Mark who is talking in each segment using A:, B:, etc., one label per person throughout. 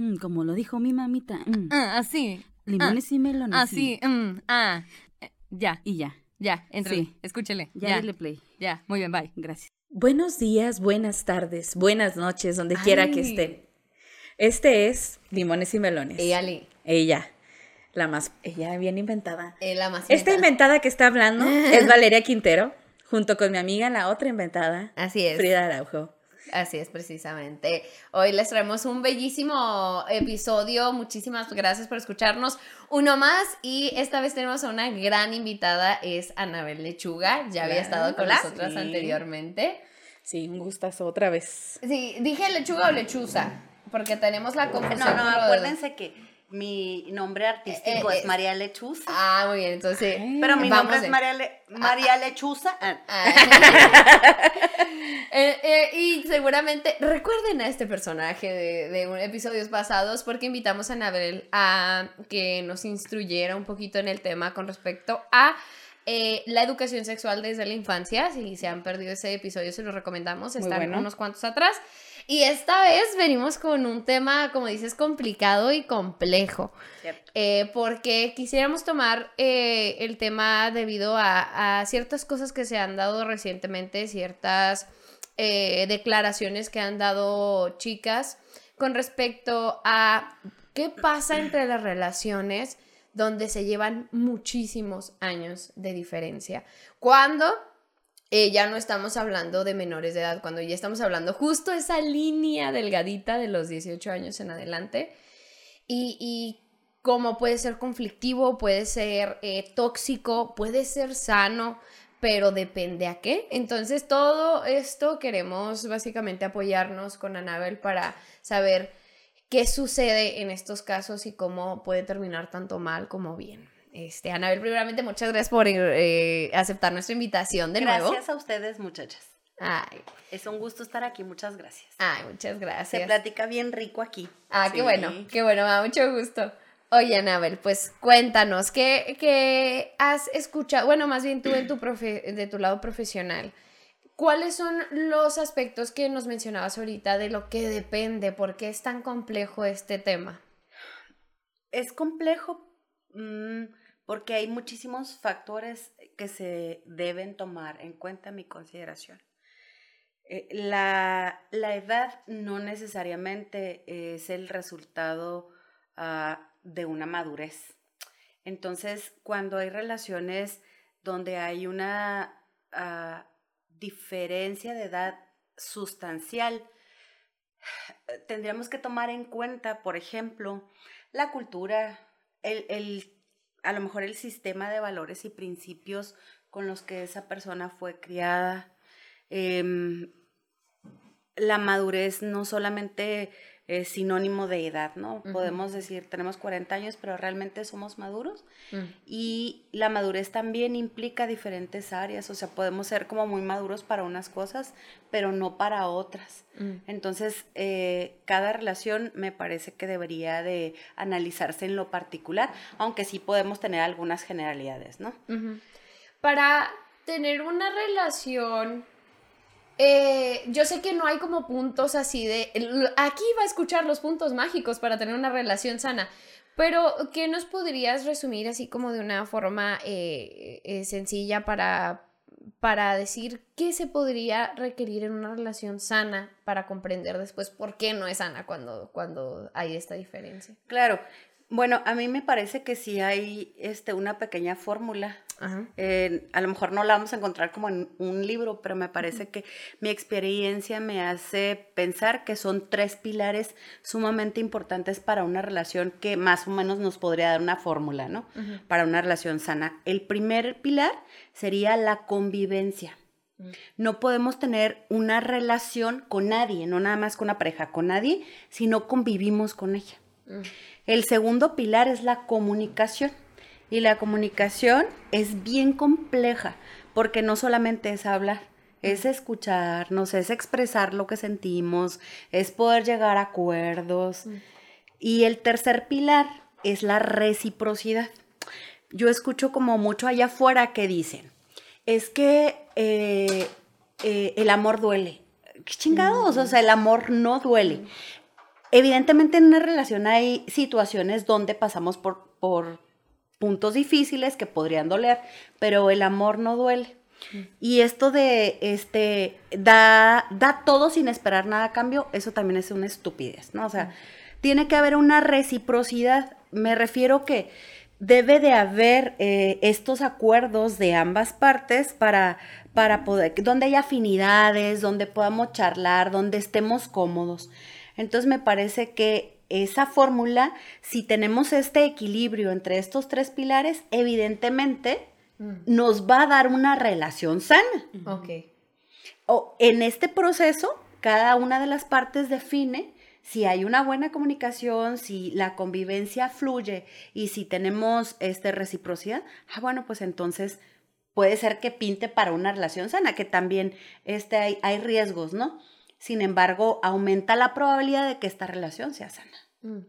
A: Mm, como lo dijo mi mamita. mm.
B: Ah, así.
A: Limones y melones.
B: Así. mm, ah. Eh, Ya,
A: Y ya.
B: ya, entre.
A: Sí.
B: Escúchele.
A: Ya,
B: Ya,
A: dale play.
B: ya. Muy bien, bye.
A: Gracias.
C: Buenos días, buenas tardes, buenas noches, donde quiera que estén. Este es Limones y Melones.
B: Ella, le-
C: Ella, la más, ella bien inventada.
B: eh, la más.
C: Esta inventada que está hablando es Valeria Quintero, junto con mi amiga, la otra inventada,
B: Así es.
C: Frida Araujo.
B: Así es, precisamente. Hoy les traemos un bellísimo episodio. Muchísimas gracias por escucharnos. Uno más. Y esta vez tenemos a una gran invitada. Es Anabel Lechuga. Ya había estado con
C: Hola.
B: nosotras
C: Sí.
B: anteriormente.
C: Sí, un gustazo otra vez.
B: Sí, dije lechuga o lechuza. Porque tenemos la confusión.
D: No, no, acuérdense que mi nombre artístico
B: Eh, eh,
D: es María Lechuza.
B: Ah, muy bien. Entonces.
D: pero mi nombre es María, Le- María Lechuza. Ah,
B: Ah. Eh, eh, y seguramente recuerden a este personaje de, de episodios pasados porque invitamos a Anabel a que nos instruyera un poquito en el tema con respecto a eh, la educación sexual desde la infancia. Si se han perdido ese episodio, se los recomendamos. Están
C: bueno.
B: unos cuantos atrás. Y esta vez venimos con un tema, como dices, complicado y complejo. Eh, porque quisiéramos tomar eh, el tema debido a, a ciertas cosas que se han dado recientemente, ciertas eh, declaraciones que han dado chicas con respecto a qué pasa entre las relaciones donde se llevan muchísimos años de diferencia. Cuando eh, ya no estamos hablando de menores de edad, cuando ya estamos hablando justo esa línea delgadita de los 18 años en adelante. Y, y cómo puede ser conflictivo, puede ser eh, tóxico, puede ser sano, pero depende a qué. Entonces todo esto queremos básicamente apoyarnos con Anabel para saber qué sucede en estos casos y cómo puede terminar tanto mal como bien. Este, Anabel, primeramente, muchas gracias por eh, aceptar nuestra invitación de nuevo.
D: Gracias a ustedes, muchachas.
B: Ay,
D: Es un gusto estar aquí. Muchas gracias.
B: ay, muchas
D: Se
B: gracias.
D: platica bien rico aquí.
B: Ah, qué bueno, qué bueno, me da mucho gusto. Oye, Anabel, pues cuéntanos, ¿qué, qué has escuchado? Bueno, más bien tú en tu profe- de tu lado profesional. ¿Cuáles son los aspectos que nos mencionabas ahorita de lo que depende? ¿Por qué es tan complejo este tema?
D: Es complejo mm, porque hay muchísimos factores que se deben tomar en cuenta en mi consideración. Eh, la, la edad no necesariamente es el resultado ah, de una madurez. Entonces, cuando hay relaciones donde hay una ah, diferencia de edad sustancial, tendríamos que tomar en cuenta, por ejemplo, la cultura, el, el- a lo mejor el sistema de valores y principios con los que esa persona fue criada. Em, la madurez no solamente es sinónimo de edad, ¿no? Podemos decir, tenemos 40 años, pero realmente somos maduros.
B: Mm,
D: Y la madurez también implica diferentes áreas, o sea, podemos ser como muy maduros para unas cosas, pero no para otras.
B: mm.
D: Entonces, eh, cada relación me parece que debería de analizarse en lo particular, aunque sí podemos tener algunas generalidades, ¿no?
B: Para tener una relación, eh, yo sé que no hay como puntos así de, aquí va a escuchar los puntos mágicos para tener una relación sana, pero ¿qué nos podrías resumir así como de una forma eh, eh, sencilla para, para decir qué se podría requerir en una relación sana para comprender después por qué no es sana cuando, cuando hay esta diferencia?
D: Claro. Bueno, a mí me parece que sí hay este, una pequeña fórmula. Eh, a lo mejor no la vamos a encontrar como en un libro, pero me parece que mi experiencia me hace pensar que son tres pilares sumamente importantes para una relación que más o menos nos podría dar una fórmula, ¿no? Para una relación sana. El primer pilar sería la convivencia.
B: Mm.
D: No podemos tener una relación con nadie, no nada más con una pareja, con nadie, si no convivimos con ella. El segundo pilar es la comunicación. Y la comunicación es bien compleja, porque no solamente es hablar, es escucharnos, es expresar lo que sentimos, es poder llegar a acuerdos.
B: Mm.
D: Y el tercer pilar es la reciprocidad. Yo escucho como mucho allá afuera que dicen, es que eh, eh, el amor duele. ¿Qué chingados? O sea, el amor no duele. Evidentemente en una relación hay situaciones donde pasamos por, por puntos difíciles que podrían doler, pero el amor no duele. Y esto de, este, da, da todo sin esperar nada a cambio, eso también es una estupidez, ¿no? O sea, tiene que haber una reciprocidad. Me refiero que debe de haber eh, estos acuerdos de ambas partes para, para poder, donde haya afinidades, donde podamos charlar, donde estemos cómodos. Entonces me parece que esa fórmula, si tenemos este equilibrio entre estos tres pilares, evidentemente
B: Mm.
D: nos va a dar una relación sana.
B: Ok.
D: O en este proceso, cada una de las partes define si hay una buena comunicación, si la convivencia fluye y si tenemos este reciprocidad, ah, bueno, pues entonces puede ser que pinte para una relación sana, que también este, hay, hay riesgos, ¿no? Sin embargo, aumenta la probabilidad de que esta relación sea sana.
B: Mm,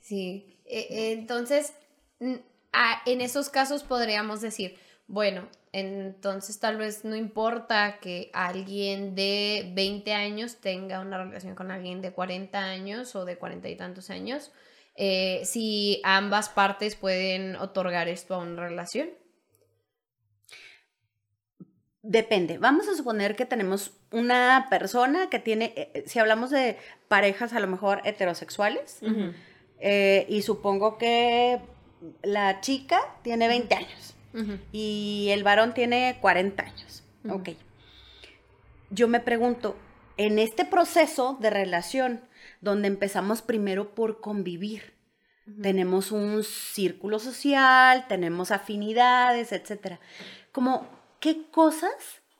B: Sí, e- e- entonces en esos casos podríamos decir, bueno, entonces tal vez no importa que alguien de 20 años tenga una relación con alguien de 40 años o de 40 y tantos años, eh, si ambas partes pueden otorgar esto a una relación.
D: Depende. Vamos a suponer que tenemos una persona que tiene, eh, si hablamos de parejas a lo mejor heterosexuales, eh, y supongo que la chica tiene 20 años y el varón tiene 40 años. Ok. Yo me pregunto, en este proceso de relación, donde empezamos primero por convivir, tenemos un círculo social, tenemos afinidades, etcétera. Como, ¿qué cosas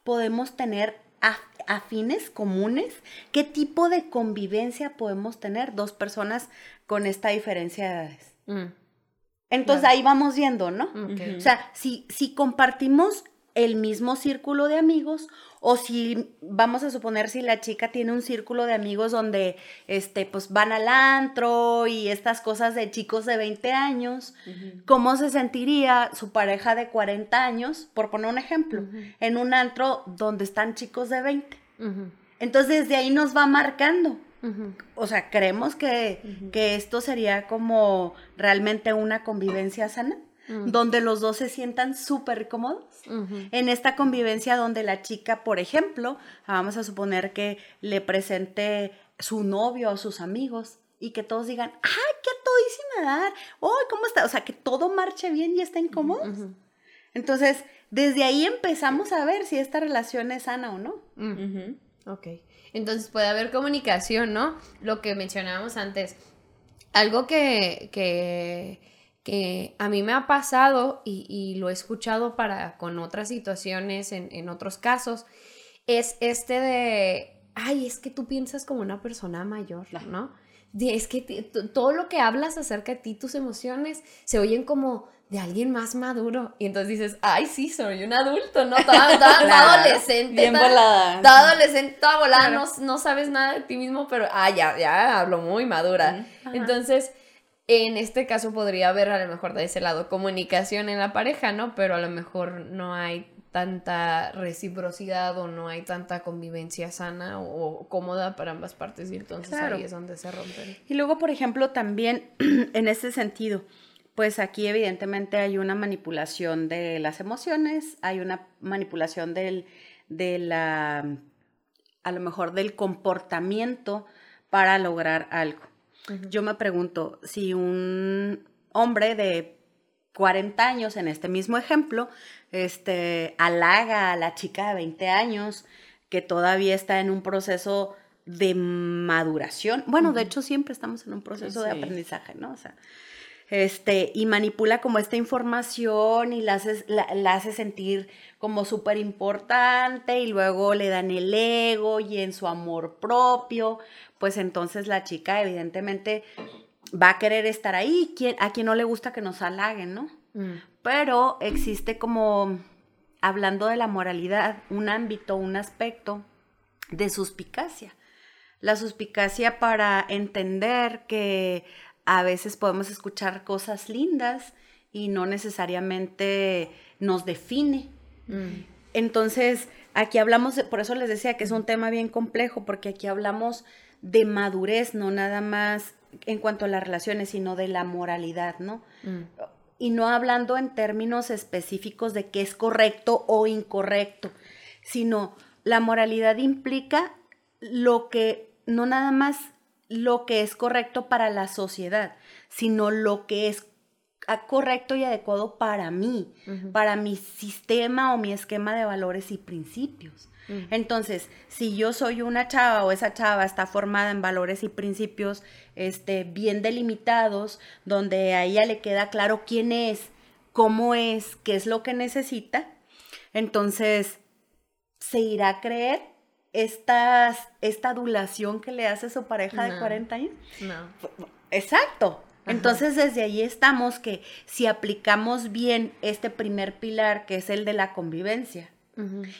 D: podemos tener af- afines, comunes? ¿Qué tipo de convivencia podemos tener dos personas con esta diferencia de edades?
B: Mm,
D: Entonces
B: Claro.
D: ahí vamos viendo, ¿no?
C: Ujú.
D: O sea, si, si compartimos el mismo círculo de amigos o si vamos a suponer si la chica tiene un círculo de amigos donde este pues van al antro y estas cosas de chicos de 20 años, ¿cómo se sentiría su pareja de 40 años, por poner un ejemplo, en un antro donde están chicos de 20?
B: Ujú,
D: Entonces desde ahí nos va marcando. O sea, creemos que, que esto sería como realmente una convivencia sana,
B: Mm.
D: donde los dos se sientan súper cómodos. En esta convivencia donde la chica, por ejemplo, vamos a suponer que le presente su novio o sus amigos y que todos digan, ¡ay, qué todísima dar! ¡ay, cómo está! O sea, que todo marche bien y estén cómodos. Entonces, desde ahí empezamos a ver si esta relación es sana o no.
B: Mm. Ok. Entonces puede haber comunicación, ¿no? Lo que mencionábamos antes. Algo que, que, que a mí me ha pasado y, y lo he escuchado para, con otras situaciones, en, en otros casos, es este de, ay, es que tú piensas como una persona mayor, ¿no? De- es que todo lo que hablas acerca de ti, tus emociones, se oyen como de alguien más maduro. Y entonces dices, ay, sí, soy un adulto, ¿no? Toda, toda- toda
C: Claro,
B: adolescente.
C: Bien
B: toda-
C: volada.
B: Toda adolescente, toda volada,
C: Claro.
B: no, no sabes nada de ti mismo, pero, ah, ya, ya hablo muy madura. Entonces, en este caso podría haber a lo mejor de ese lado comunicación en la pareja, ¿no? Pero a lo mejor no hay tanta reciprocidad o no hay tanta convivencia sana o, cómoda para ambas partes y entonces
D: Claro.
B: ahí es donde se rompen.
D: Y luego, por ejemplo, también en ese sentido, pues aquí evidentemente hay una manipulación de las emociones, hay una manipulación del, de la, a lo mejor del comportamiento para lograr algo. Yo me pregunto si un hombre de 40 años, en este mismo ejemplo, este, halaga a la chica de 20 años que todavía está en un proceso de maduración. Bueno, de hecho siempre estamos en un proceso de
C: Sí.
D: aprendizaje, ¿no? O sea, este, y manipula como esta información y la hace, la, la hace sentir como súper importante y luego le dan el ego y en su amor propio, pues entonces la chica evidentemente va a querer estar ahí, ¿Quién- a quien no le gusta que nos halaguen, ¿no?
B: Mm,
D: Pero existe como, hablando de la moralidad, un ámbito, un aspecto de suspicacia. La suspicacia para entender que a veces podemos escuchar cosas lindas y no necesariamente nos define.
B: mm,
D: Entonces, aquí hablamos, de- por eso les decía que es un tema bien complejo, porque aquí hablamos de madurez, no nada más en cuanto a las relaciones, sino de la moralidad, ¿no?
B: Mm.
D: Y no hablando en términos específicos de qué es correcto o incorrecto, sino la moralidad implica lo que, no nada más lo que es correcto para la sociedad, sino lo que es correcto y adecuado para mí, para mi sistema o mi esquema de valores y principios. Entonces, si yo soy una chava o esa chava está formada en valores y principios este, bien delimitados, donde a ella le queda claro quién es, cómo es, qué es lo que necesita, entonces se irá a creer estas, esta adulación que le hace su pareja de
B: No.
D: 40 años.
B: No.
D: Exacto. Entonces desde ahí estamos que si aplicamos bien este primer pilar, que es el de la convivencia,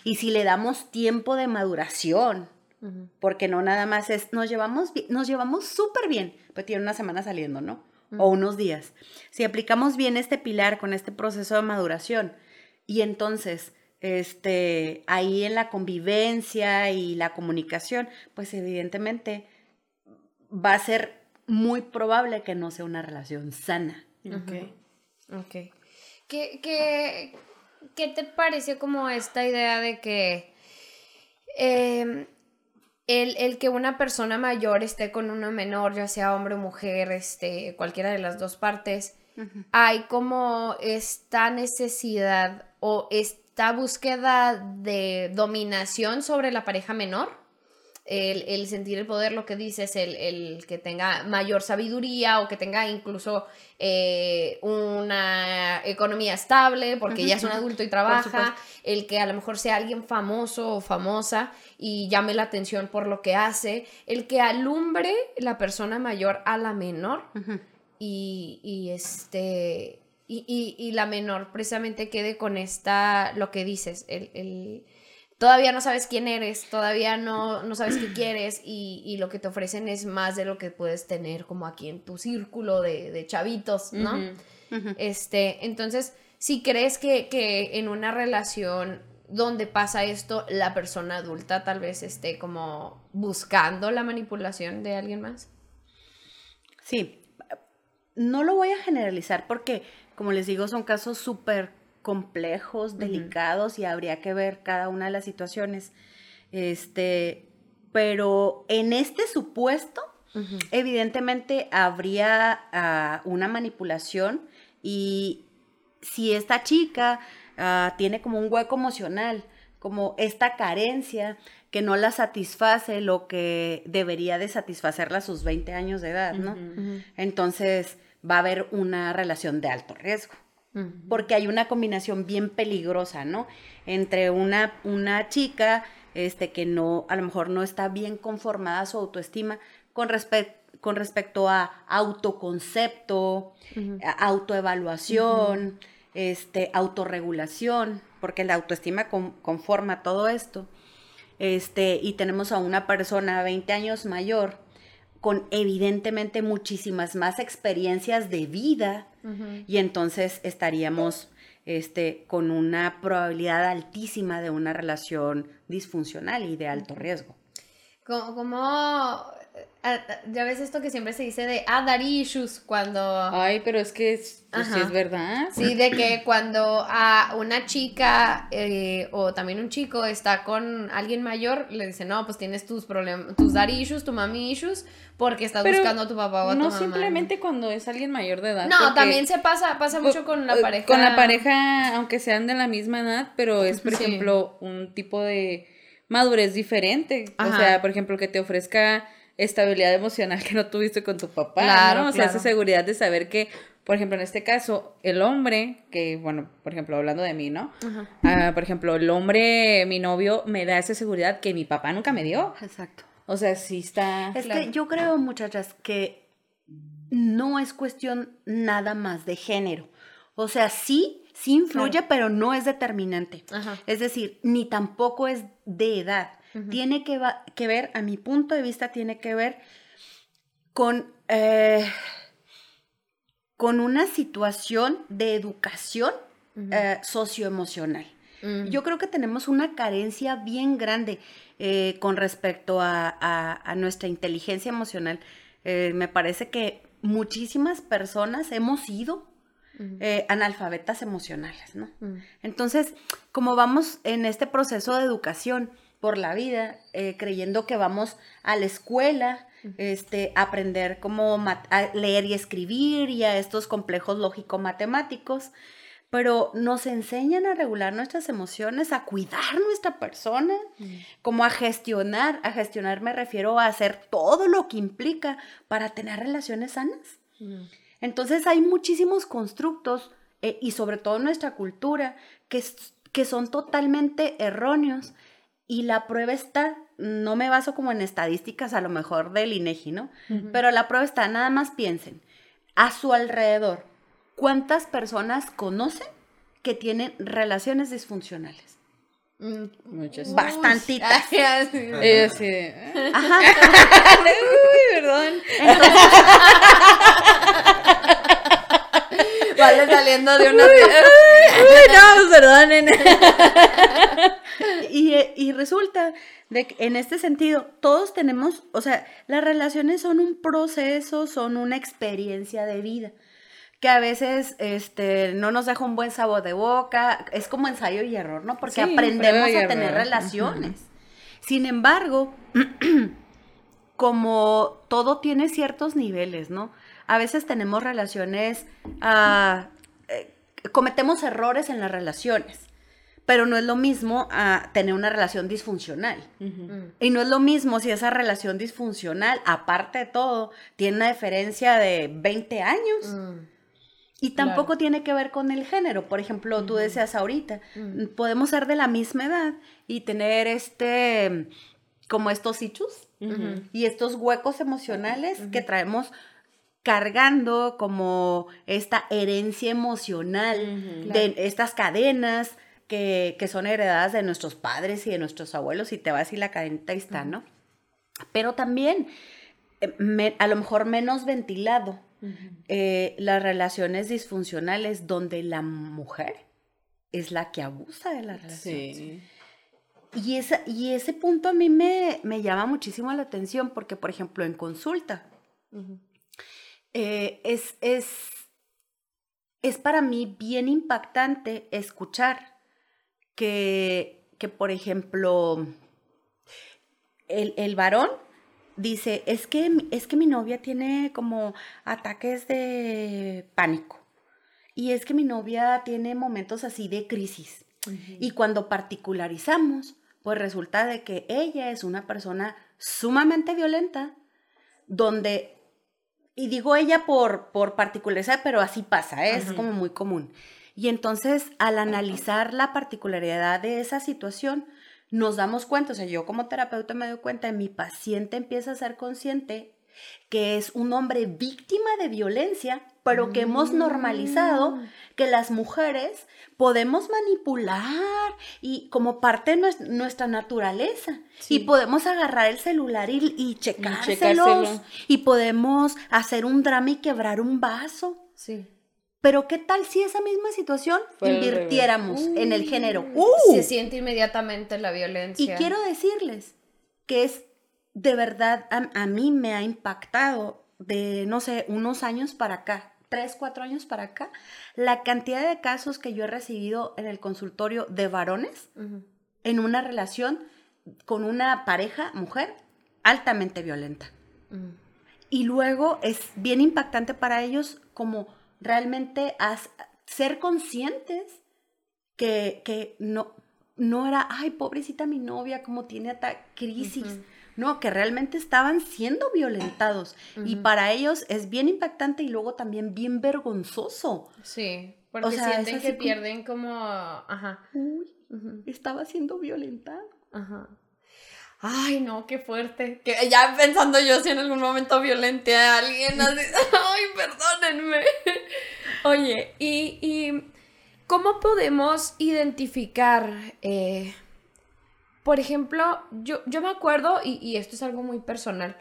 D: y si le damos tiempo de maduración, porque no nada más es, nos llevamos, nos llevamos súper bien, pero tiene una semana saliendo, ¿no? O unos días. Si aplicamos bien este pilar con este proceso de maduración, y entonces, este, ahí en la convivencia y la comunicación, pues evidentemente va a ser muy probable que no sea una relación sana.
C: Ok.
B: Ok. ¿Qué, qué, qué te pareció como esta idea de que em, el, el que una persona mayor esté con una menor, ya sea hombre o mujer, este, cualquiera de las dos partes, hay como esta necesidad o esta búsqueda de dominación sobre la pareja menor? el, el sentir el poder, lo que dices, el, el que tenga mayor sabiduría o que tenga incluso eh, una economía estable porque ya es un adulto y trabaja, el que a lo mejor sea alguien famoso o famosa y llame la atención por lo que hace, el que alumbre la persona mayor a la menor y, y este y, y- y la menor precisamente quede con esta lo que dices el, el- todavía no sabes quién eres todavía no, no sabes qué quieres y, y lo que te ofrecen es más de lo que puedes tener como aquí en tu círculo de, de chavitos no este entonces si crees que, que en una relación donde pasa esto la persona adulta tal vez esté como buscando la manipulación de alguien más.
D: Sí, no lo voy a generalizar porque, como les digo, son casos súper complejos, delicados y habría que ver cada una de las situaciones. Este, pero en este supuesto, evidentemente habría ah, una manipulación y si esta chica ah, tiene como un hueco emocional, como esta carencia que no la satisface lo que debería de satisfacerla a sus 20 años de edad, ¿no? Entonces va a haber una relación de alto riesgo. Porque hay una combinación bien peligrosa, ¿no? Entre una, una chica este, que no, a lo mejor no está bien conformada a su autoestima con, respe- con respecto a autoconcepto, autoevaluación, este, autorregulación, porque la autoestima con- conforma todo esto. Este, y tenemos a una persona 20 años mayor con evidentemente muchísimas más experiencias de vida. Y entonces estaríamos este, con una probabilidad altísima de una relación disfuncional y de alto riesgo.
B: Ah, ya ves esto que siempre se dice de ah, dar issues cuando
C: Ay, pero es que es, pues, sí es verdad.
B: sí de que cuando a una chica eh, o también un chico está con alguien mayor le dice no pues tienes tus problemas tus dar issues tu mami issues porque estás
C: Pero
B: buscando a tu papá o a tu
C: no
B: mamá
C: simplemente cuando es alguien mayor de edad.
B: no también se pasa pasa mucho con la pareja
C: Con la pareja, aunque sean de la misma edad, pero es, por
B: Sí.
C: ejemplo, un tipo de madurez diferente. O sea, por ejemplo, que te ofrezca estabilidad emocional que no tuviste con tu papá,
B: Claro,
C: ¿no? O sea, esa seguridad de saber que, por ejemplo, en este caso, el hombre, que, bueno, por ejemplo, hablando de mí, ¿no? Ah, por ejemplo, el hombre, mi novio, me da esa seguridad que mi papá nunca me dio.
D: Exacto.
C: O sea, sí está...
D: Es
B: Claro.
D: que yo creo, muchachas, que no es cuestión nada más de género. O sea, sí, sí influye, pero no es determinante.
B: Ajá.
D: Es decir, ni tampoco es de edad. Tiene que, que ver, a mi punto de vista, tiene que ver con, eh, con una situación de educación eh, socioemocional. Yo creo que tenemos una carencia bien grande eh, con respecto a, a- a nuestra inteligencia emocional. Me parece que muchísimas personas hemos sido eh, analfabetas emocionales, ¿no? Entonces, como vamos en este proceso de educación por la vida, eh, creyendo que vamos a la escuela, este, aprender cómo a leer y escribir y a estos complejos lógico-matemáticos, pero nos enseñan a regular nuestras emociones, a cuidar nuestra persona, como a gestionar. A gestionar me refiero a hacer todo lo que implica para tener relaciones sanas.
B: Mm.
D: Entonces hay muchísimos constructos eh, y sobre todo nuestra cultura que, que son totalmente erróneos y la prueba está, no me baso como en estadísticas a lo mejor del INEGI, ¿no? Pero la prueba está, nada más piensen, a su alrededor, ¿cuántas personas conocen que tienen relaciones disfuncionales?
B: Mm.
C: Muchas.
D: Bastantitas.
C: Ella "Ah".
D: Ajá.
C: Uy, perdón.
B: Vale saliendo de una.
C: Uy, no, perdonen.
D: Y, y resulta de que en este sentido, todos tenemos, o sea, las relaciones son un proceso, son una experiencia de vida que a veces este, no nos deja un buen sabor de boca, es como ensayo y error, ¿no? Porque
C: Sí,
D: aprendemos a tener
C: error.
D: relaciones. Sin embargo, como todo tiene ciertos niveles, ¿no? A veces tenemos relaciones, ah, eh, cometemos errores en las relaciones, pero no es lo mismo a tener una relación disfuncional.
B: Mm.
D: Y no es lo mismo si esa relación disfuncional, aparte de todo, tiene una diferencia de 20 años.
B: Mm.
D: Y tampoco tiene que ver con el género. Por ejemplo, tú decías ahorita,
B: Mm.
D: podemos ser de la misma edad y tener este, como estos hichos
B: Ujú.
D: y estos huecos emocionales que traemos cargando como esta herencia emocional de estas cadenas que, que son heredadas de nuestros padres y de nuestros abuelos y te vas y la cadenita ahí está, ¿no? Pero también, eh, me- a lo mejor menos ventilado, eh, las relaciones disfuncionales donde la mujer es la que abusa de la relación.
C: Sí.
D: Y, esa, y ese punto a mí me, me llama muchísimo la atención porque, por ejemplo, en consulta. Eh, es, es, es para mí bien impactante escuchar que, que por ejemplo, el, el varón dice, es que, mi- es que mi novia tiene como ataques de pánico. Y es que mi novia tiene momentos así de crisis. Y cuando particularizamos, pues resulta de que ella es una persona sumamente violenta, donde, y digo ella por, por particularizar, pero así pasa, ¿eh? es como muy común. Y entonces, al analizar la particularidad de esa situación, nos damos cuenta, o sea, yo como terapeuta me doy cuenta, mi paciente empieza a ser consciente que es un hombre víctima de violencia, pero que hemos normalizado que las mujeres podemos manipular y como parte de nues- nuestra naturaleza.
C: Sí.
D: Y podemos agarrar el celular y, y checárselos.
C: checárselo.
D: Y podemos hacer un drama y quebrar un vaso.
B: Sí.
D: Pero ¿qué tal si esa misma situación invirtiéramos en el género? ¡Uh!
B: Se siente inmediatamente la
D: Y
B: violencia.
D: quiero decirles que es de verdad, a, a mí me ha impactado de, no sé, unos años para acá, tres, cuatro años para acá, la cantidad de casos que yo he recibido en el consultorio de varones en una relación con una pareja, mujer, altamente violenta.
B: Mm.
D: Y luego es bien impactante para ellos como realmente as- ser conscientes que, que no, no era, ay, pobrecita mi novia, como tiene ata- crisis. No, que realmente estaban siendo violentados. Y para ellos es bien impactante y luego también bien vergonzoso.
B: Sí, porque
D: sea, es
B: sienten que
D: como-
B: pierden como... Ajá.
D: Uy, estaba siendo violentado.
B: Ajá. Ay, no, qué fuerte. Que ya pensando yo si en algún momento violenté a alguien así. Ay, perdónenme. Oye, y, y ¿cómo podemos identificar, eh, por ejemplo, yo, yo me acuerdo, y, y esto es algo muy personal,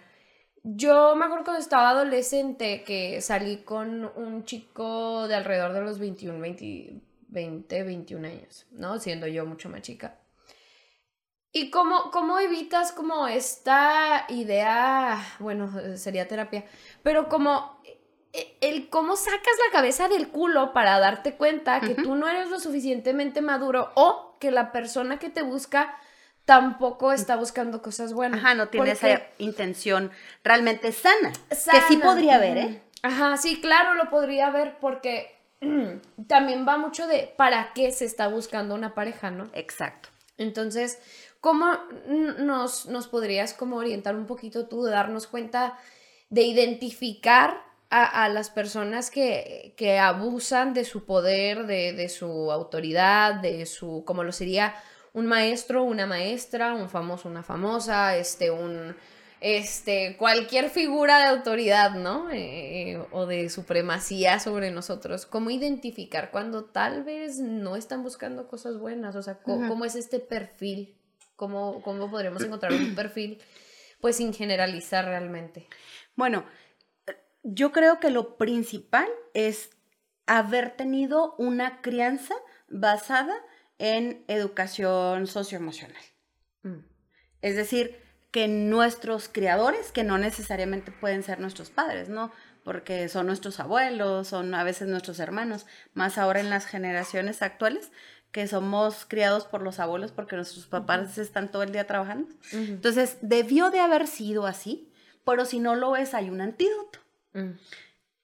B: yo me acuerdo cuando estaba adolescente que salí con un chico de alrededor de los 21, 20, 20, 21 años, ¿no? Siendo yo mucho más chica. ¿Y cómo, cómo evitas como esta idea, bueno, sería terapia, pero como e, el cómo sacas la cabeza del culo para darte cuenta que tú no eres lo suficientemente maduro o que la persona que te busca tampoco está buscando cosas buenas.
D: Ajá, no tiene
B: Porque-
D: esa intención realmente sana, Que sí podría haber. ¿eh?
B: Ajá, sí, claro, lo podría haber porque también va mucho de para qué se está buscando una pareja, ¿no?
D: Exacto.
B: Entonces, ¿cómo nos, nos podrías como orientar un poquito tú, de darnos cuenta de identificar a, a las personas que, que abusan de su poder, de, de su autoridad, de su, como lo sería un maestro, una maestra, un famoso, una famosa, este, un, este, cualquier figura de autoridad, ¿no? Eh, o de supremacía sobre nosotros. ¿Cómo identificar cuando tal vez no están buscando cosas buenas? O sea,
D: Ujú.
B: ¿cómo es este perfil? ¿Cómo, ¿Cómo podremos encontrar un perfil? Pues sin generalizar realmente.
D: Bueno, yo creo que lo principal es haber tenido una crianza basada en educación socioemocional.
B: Mm.
D: Es decir, que nuestros criadores, que no necesariamente pueden ser nuestros padres, ¿no? Porque son nuestros abuelos, son a veces nuestros hermanos, más ahora en las generaciones actuales, que somos criados por los abuelos porque nuestros papás están todo el día trabajando.
B: Ujú.
D: Entonces, debió de haber sido así, pero si no lo es, hay un antídoto.
B: Mm.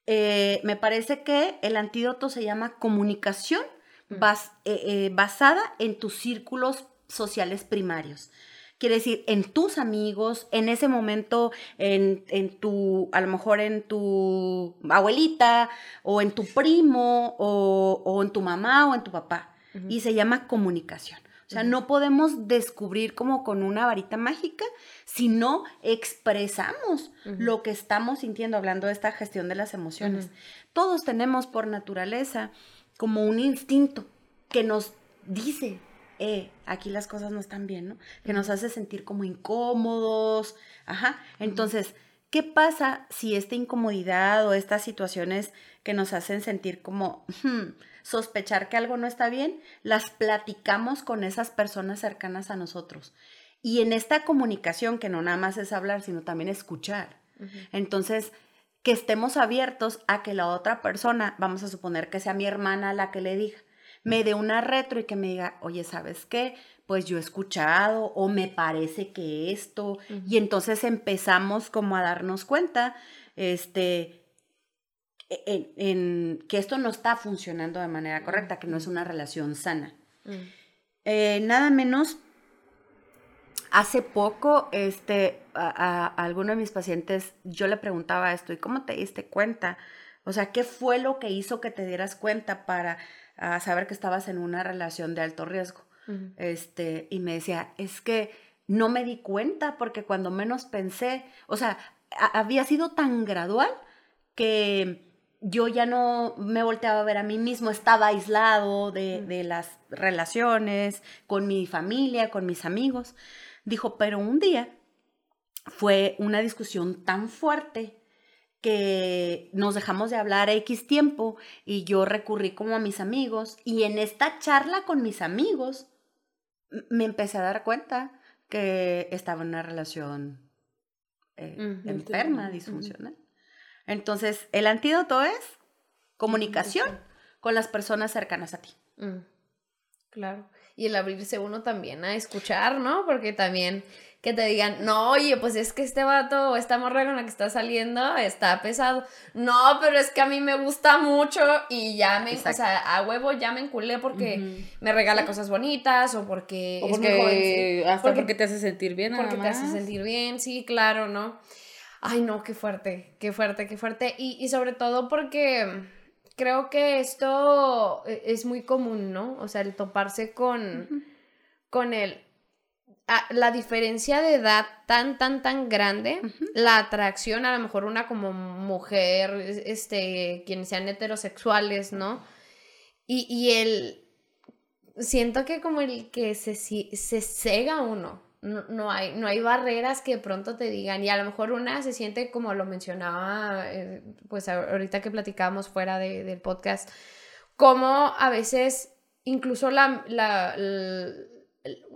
D: Eh, me parece que el antídoto se llama comunicación. Bas- eh, eh, basada en tus círculos sociales primarios. Quiere decir, en tus amigos, en ese momento, en, en tu, a lo mejor en tu abuelita, o en tu primo, o, o en tu mamá, o en tu papá.
B: Ujú.
D: Y se llama comunicación. O sea, no podemos descubrir como con una varita mágica, sino expresamos
B: Ujú.
D: lo que estamos sintiendo, hablando de esta gestión de las emociones. Todos tenemos por naturaleza como un instinto que nos dice, eh, aquí las cosas no están bien, ¿no? Que nos hace sentir como incómodos. Ajá. Entonces, ¿qué pasa si esta incomodidad o estas situaciones que nos hacen sentir como hmm, sospechar que algo no está bien, las platicamos con esas personas cercanas a nosotros? Y en esta comunicación, que no nada más es hablar, sino también escuchar. Entonces, que estemos abiertos a que la otra persona, vamos a suponer que sea mi hermana la que le diga, me dé una retro y que me diga, oye, ¿sabes qué? Pues yo he escuchado o me parece que esto. Y entonces empezamos como a darnos cuenta, este, en, en que esto no está funcionando de manera correcta, que no es una relación sana.
B: Mm.
D: Eh, nada menos, hace poco, este, a, a alguno de mis pacientes, yo le preguntaba esto, ¿y cómo te diste cuenta? O sea, ¿qué fue lo que hizo que te dieras cuenta para saber que estabas en una relación de alto riesgo? Este, y me decía, es que no me di cuenta porque cuando menos pensé, o sea, había sido tan gradual que yo ya no me volteaba a ver a mí mismo, estaba aislado de, de las relaciones, con mi familia, con mis amigos. Dijo, pero un día fue una discusión tan fuerte que nos dejamos de hablar a X tiempo y yo recurrí como a mis amigos y en esta charla con mis amigos me empecé a dar cuenta que estaba en una relación eh, enferma, disfuncional. Entonces, el antídoto es comunicación con las personas cercanas a ti.
B: Mm, Claro. Y el abrirse uno también a escuchar, ¿no? Porque también que te digan, no, oye, pues es que este vato o esta morra con la que está saliendo está pesado. No, pero es que a mí me gusta mucho y ya me, o sea, a huevo ya me enculé porque me regala cosas bonitas o porque
C: O
B: es
C: porque,
B: sí.
C: hasta
B: Porque-
C: porque, te hace sentir bien,
B: porque te hace sentir bien, sí, claro, ¿no? Ay, no, qué fuerte, qué fuerte, qué fuerte. Y, y sobre todo porque creo que esto e- es muy común, ¿no? O sea, el toparse con, con el, a- la diferencia de edad tan, tan, tan grande, la atracción, a lo mejor una como mujer, es- este, quienes sean heterosexuales, ¿no? Y, y el, siento que como el que se, se cega uno. No, no hay, no hay barreras que de pronto te digan, y a lo mejor una se siente como lo mencionaba, eh, pues ahorita que platicábamos fuera de- del podcast, como a veces incluso la, la, la,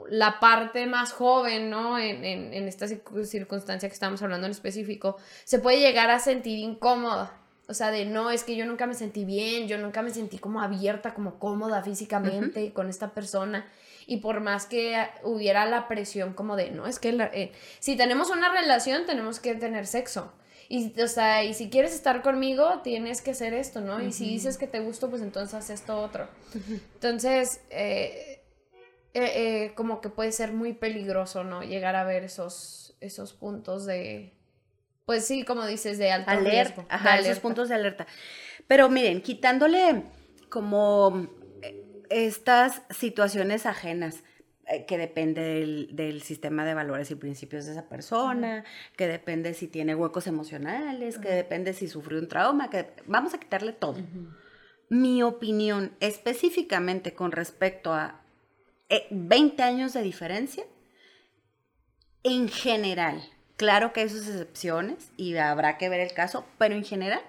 B: la parte más joven, ¿no? En, en, en esta circun- circunstancia que estamos hablando en específico, se puede llegar a sentir incómoda. O sea, de no, es que yo nunca me sentí bien, yo nunca me sentí como abierta, como cómoda físicamente con esta persona. Y por más que hubiera la presión como de, no, es que la- eh, si tenemos una relación tenemos que tener sexo. Y, o sea, y si quieres estar conmigo, tienes que hacer esto, ¿no? Y si dices que te gusto, pues entonces haz esto otro. Entonces, eh, eh, como que puede ser muy peligroso, ¿no? Llegar a ver esos, esos puntos de, pues sí, como dices, de alto
D: alerta,
B: riesgo. de
D: ajá, esos puntos de alerta. Pero miren, quitándole como estas situaciones ajenas eh, que depende del, del sistema de valores y principios de esa persona, que depende si tiene huecos emocionales, que depende si sufrió un trauma, que vamos a quitarle todo. Mi opinión específicamente con respecto a eh, 20 años de diferencia, en general, claro que hay sus excepciones y habrá que ver el caso, pero en general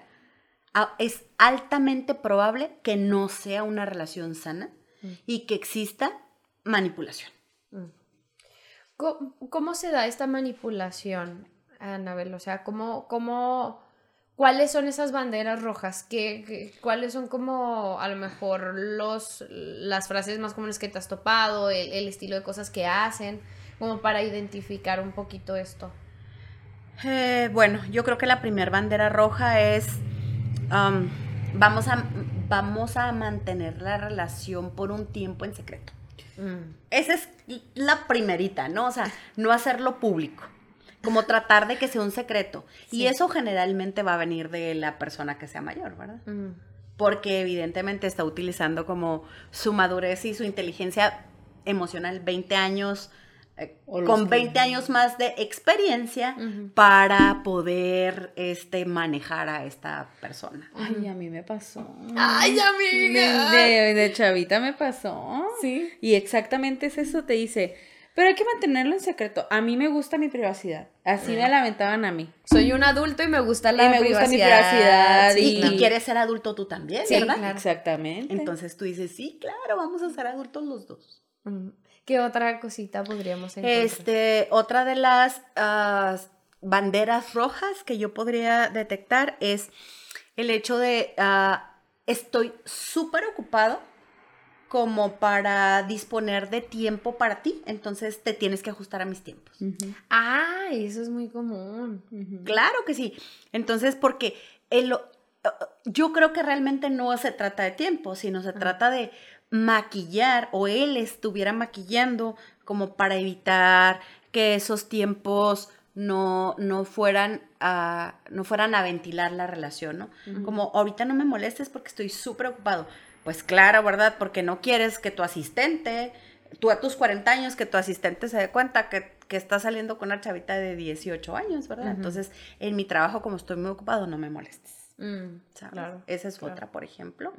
D: es altamente probable que no sea una relación sana y que exista manipulación.
B: ¿Cómo, cómo se da esta manipulación, Anabel? O sea, ¿cómo, cómo, ¿cuáles son esas banderas rojas? ¿Qué, qué- cuáles son como a lo mejor los, las frases más comunes que te has topado, el, el estilo de cosas que hacen, como para identificar un poquito esto?
D: Eh, bueno, yo creo que la primera bandera roja es um, vamos, a, vamos a mantener la relación por un tiempo en secreto.
B: Mm,
D: Esa es la primerita, ¿no? O sea, no hacerlo público. Como tratar de que sea un secreto. Y eso generalmente va a venir de la persona que sea mayor, ¿verdad?
B: mm,
D: Porque evidentemente está utilizando como su madurez y su inteligencia emocional 20 años, eh, con
C: que-
D: 20 años más de experiencia para poder este, manejar a esta persona.
C: Ay, a mí me pasó.
B: ¡Ay, amiga!
C: De, de- de chavita me pasó.
B: Sí.
C: Y exactamente es eso, te dice, pero hay que mantenerlo en secreto. A mí me gusta mi privacidad. Así me lamentaban a mí.
B: Soy un adulto y me gusta la
C: Y me gusta mi
B: privacidad. sí,
D: Y, quieres ser adulto tú también,
B: Sí,
D: ¿verdad?
B: claro.
C: Exactamente.
D: Entonces tú dices, sí, claro, vamos a ser adultos los dos.
B: ¿Qué otra cosita podríamos encontrar?
D: Este, otra de las ah, banderas rojas que yo podría detectar es el hecho de ah, estoy súper ocupado como para disponer de tiempo para ti, entonces te tienes que ajustar a mis tiempos.
B: Ah, eso es muy común.
D: Claro que sí. Entonces, porque el, yo creo que realmente no se trata de tiempo, sino se trata de maquillar o él estuviera maquillando como para evitar que esos tiempos no, no fueran a, no fueran a ventilar la relación, ¿no? Como ahorita no me molestes porque estoy súper ocupado. Pues claro, ¿verdad? Porque no quieres que tu asistente, tú a tus 40 años, que tu asistente se dé cuenta que, que estás saliendo con una chavita de 18 años, ¿verdad? Entonces, en mi trabajo, como estoy muy ocupado, no me molestes.
B: Mm,
D: ¿sabes?
B: Claro.
D: Esa es
B: claro.
D: otra, por ejemplo.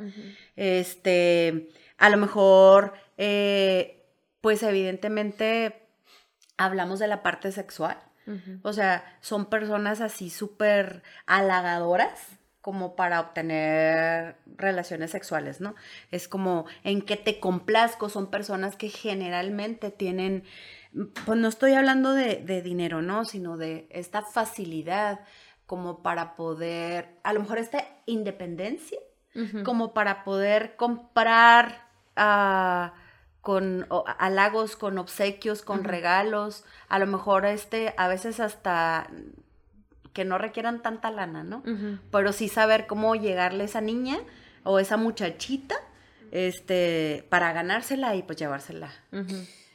D: Este, a lo mejor, eh, pues evidentemente hablamos de la parte sexual. O sea, son personas así súper halagadoras como para obtener relaciones sexuales, ¿no? Es como en que te complazco, son personas que generalmente tienen, pues no estoy hablando de, de dinero, ¿no? Sino de esta facilidad como para poder, a lo mejor esta independencia, Como para poder comprar ah, con o- halagos, con obsequios, con regalos, a lo mejor este, a veces hasta que no requieran tanta lana, ¿no? Pero sí saber cómo llegarle a esa niña o esa muchachita, este, para ganársela y pues llevársela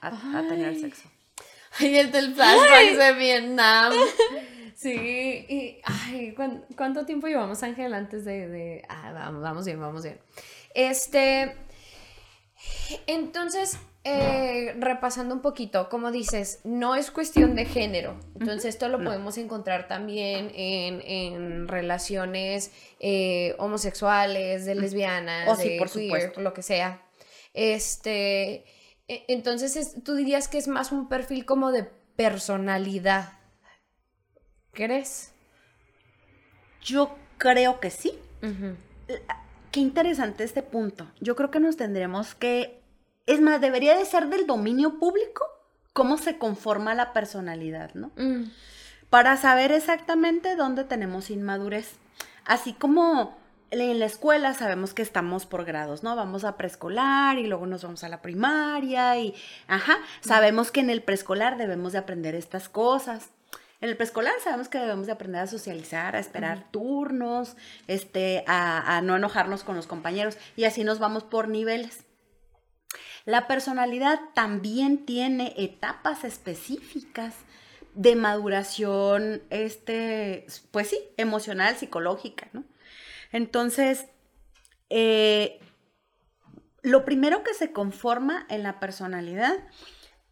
D: a, a tener sexo.
B: Ay, el del flashback de Vietnam. Sí, y ay, ¿cuán- ¿cuánto tiempo llevamos, Ángel, antes de, de- Ah, vamos, vamos bien, vamos bien. Este, entonces, eh, repasando un poquito, como dices, no es cuestión de género. Entonces, esto lo
D: No.
B: podemos encontrar también en, en relaciones eh, homosexuales, de lesbianas,
D: Oh, sí,
B: de
D: por
B: queer,
D: supuesto.
B: lo que sea. Este, e- entonces, es- tú dirías que es más un perfil como de personalidad. ¿Crees?
D: Yo creo que sí.
B: Ujú.
D: Qué interesante este punto. Yo creo que nos tendremos que es más, debería de ser del dominio público cómo se conforma la personalidad, ¿no?
B: Mm.
D: Para saber exactamente dónde tenemos inmadurez. Así como en la escuela sabemos que estamos por grados, ¿no? Vamos a preescolar y luego nos vamos a la primaria y, ajá, sabemos que en el preescolar debemos de aprender estas cosas. En el preescolar sabemos que debemos de aprender a socializar, a esperar turnos, este, a, a no enojarnos con los compañeros y así nos vamos por niveles. La personalidad también tiene etapas específicas de maduración, este, pues sí, emocional, psicológica, ¿no? Entonces, eh, lo primero que se conforma en la personalidad,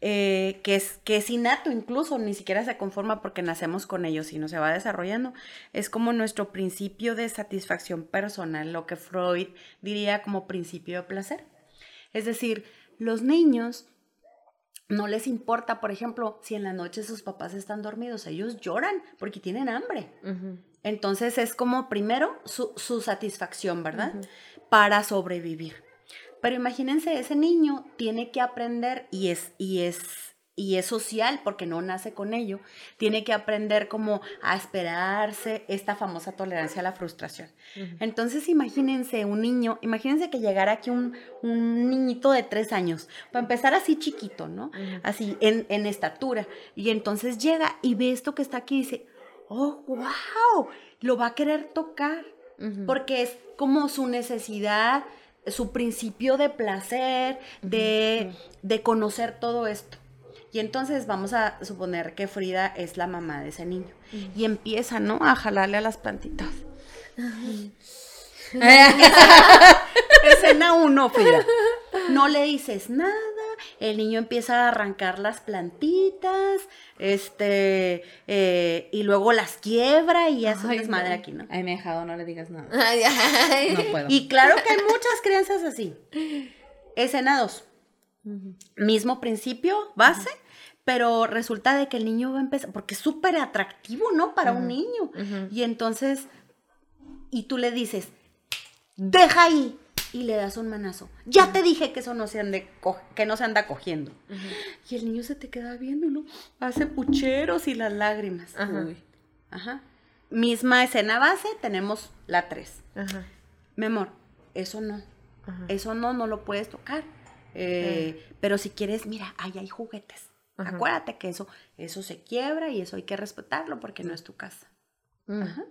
D: eh, que, es, que es innato incluso, ni siquiera se conforma porque nacemos con ello, sino se va desarrollando, es como nuestro principio de satisfacción personal, lo que Freud diría como principio de placer. Es decir, los niños no les importa, por ejemplo, si en la noche sus papás están dormidos, ellos lloran porque tienen hambre. Entonces es como primero su, su satisfacción, ¿verdad? Para sobrevivir. Pero imagínense, ese niño tiene que aprender y es, y es, y es social porque no nace con ello. Tiene que aprender como a esperarse esta famosa tolerancia a la frustración. Entonces imagínense un niño, imagínense que llegara aquí un, un niñito de tres años, para empezar así chiquito, ¿no? Así en, en estatura. Y entonces llega y ve esto que está aquí y dice, oh, wow, lo va a querer tocar, porque es como su necesidad, su principio de placer, de, de conocer todo esto. Y entonces vamos a suponer que Frida es la mamá de ese niño. Y empieza, ¿no? A jalarle a las plantitas. Escena uno, Frida. No le dices nada, el niño empieza a arrancar las plantitas, este, eh, y luego las quiebra y hace un desmadre
B: no.
D: aquí, ¿no?
C: Ay, me he dejado, no le digas nada.
B: Ay, ay.
C: No puedo.
D: Y claro que hay muchas crianzas así. Escena. Mismo principio, base, pero resulta de que el niño va a empezar, porque es súper atractivo, ¿no? Para un niño. Y entonces, y tú le dices, deja ahí, y le das un manazo. Ya te dije que eso no se, ande que no se anda cogiendo. Y el niño se te queda viendo, ¿no? Hace pucheros y las lágrimas.
B: Ajá.
D: Uy. Ajá. Misma escena base, tenemos la 3.
B: Ajá.
D: Mi amor, eso no.
B: Ajá.
D: Eso no, no lo puedes tocar. Eh, Pero si quieres, mira, ahí hay juguetes.
B: Ajá.
D: Acuérdate que eso, eso se quiebra y eso hay que respetarlo porque no es tu casa. Ajá.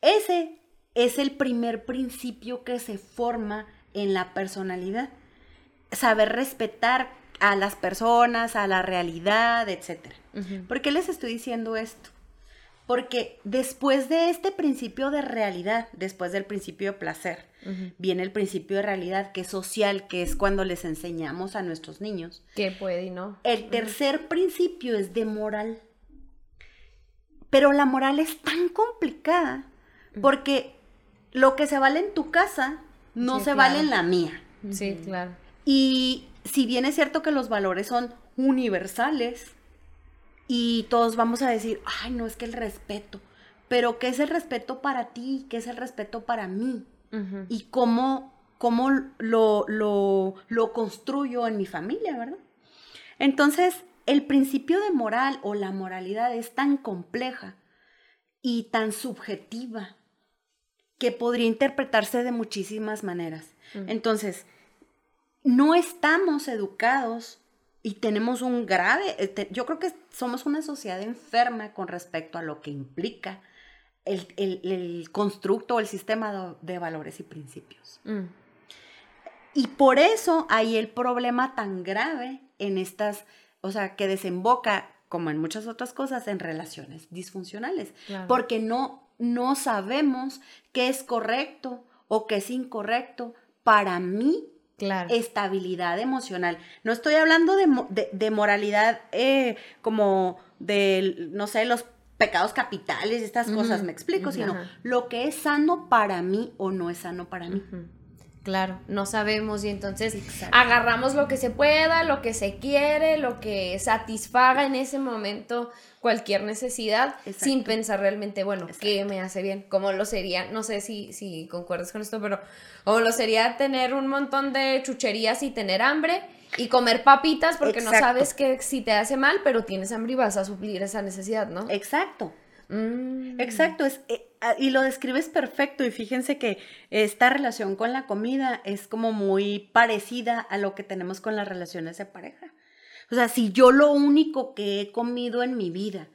D: Ese es el primer principio que se forma en la personalidad. Saber respetar a las personas, a la realidad, etc.
B: Ujú.
D: ¿Por qué les estoy diciendo esto? Porque después de este principio de realidad, después del principio de placer, viene el principio de realidad que es social, que es cuando les enseñamos a nuestros niños.
B: ¿Qué puede y no?
D: El tercer principio es de moral. Pero la moral es tan complicada porque lo que se vale en tu casa no
B: Sí,
D: se
B: claro.
D: vale en la mía.
B: Sí, claro.
D: Y si bien es cierto que los valores son universales y todos vamos a decir, ay, no es que el respeto, pero ¿qué es el respeto para ti? ¿Qué es el respeto para mí? Y cómo, cómo lo, lo, lo construyo en mi familia, ¿verdad? Entonces, el principio de moral o la moralidad es tan compleja y tan subjetiva que podría interpretarse de muchísimas maneras. Entonces, no estamos educados y tenemos un grave, eh, yo creo que somos una sociedad enferma con respecto a lo que implica el, el- el constructo o el sistema de, de valores y principios.
B: Mm.
D: Y por eso hay el problema tan grave en estas, o sea, que desemboca, como en muchas otras cosas, en relaciones disfuncionales.
B: Claro.
D: Porque no, no sabemos qué es correcto o qué es incorrecto para mi
B: Claro.
D: estabilidad emocional. No estoy hablando de, de- de moralidad eh, como de, no sé, los pecados capitales, estas cosas, me explico, sino lo que es sano para mí o no es sano para mí.
B: Claro, no sabemos y entonces
D: Exacto.
B: agarramos lo que se pueda, lo que se quiere, lo que satisfaga en ese momento cualquier necesidad
D: Exacto.
B: sin pensar realmente, bueno, ¿qué me hace bien? Como lo sería, no sé si, si concuerdas con esto, pero como lo sería tener un montón de chucherías y tener hambre y comer papitas porque no sabes que si te hace mal, pero tienes hambre y vas a suplir esa necesidad, ¿no?
D: Exacto.
B: Mm.
D: Exacto, es, eh, y lo describes perfecto y fíjense que esta relación con la comida es como muy parecida a lo que tenemos con las relaciones de pareja. O sea, si yo lo único que he comido en mi vida